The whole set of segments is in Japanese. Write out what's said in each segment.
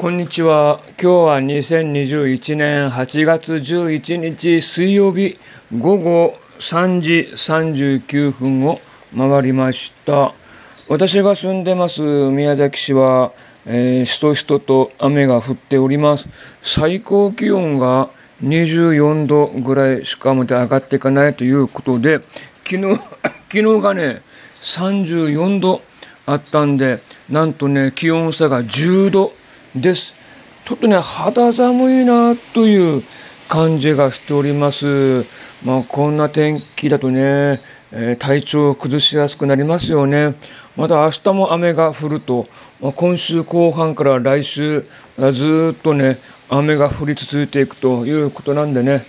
こんにちは。今日は2021年8月11日水曜日午後3時39分を回りました。私が住んでます宮崎市は、えー、しとしとと雨が降っております。最高気温が24度ぐらいしかまで上がっていかないということで、昨日、昨日がね、34度あったんで、なんとね、気温差が10度です。ちょっとね、肌寒いなという感じがしております。まあ、こんな天気だとね、えー、体調を崩しやすくなりますよね。また明日も雨が降ると、まあ、今週後半から来週、ずっとね、雨が降り続いていくということなんでね。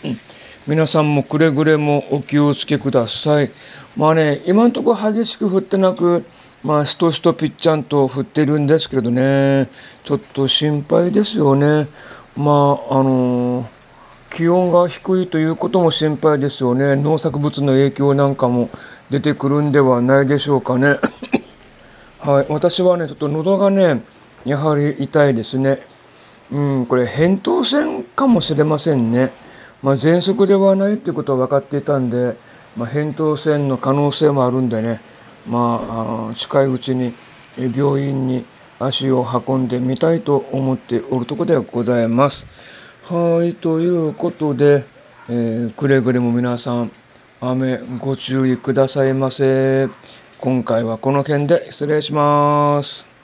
皆さんもくれぐれもお気をつけください。まあね、今んところ激しく降ってなく、まあ、しとしとぴっちゃんと降ってるんですけれどね、ちょっと心配ですよね。まあ、あのー、気温が低いということも心配ですよね。農作物の影響なんかも出てくるんではないでしょうかね。はい。私はね、ちょっと喉がね、やはり痛いですね。うん、これ、扁桃腺かもしれませんね。まあ、喘息ではないっていうことは分かっていたんで、まあ、扁桃腺の可能性もあるんでね。まあ、近いうちに病院に足を運んでみたいと思っておるところではございます。はい、ということで、えー、くれぐれも皆さん、雨ご注意くださいませ。今回はこの辺で失礼します。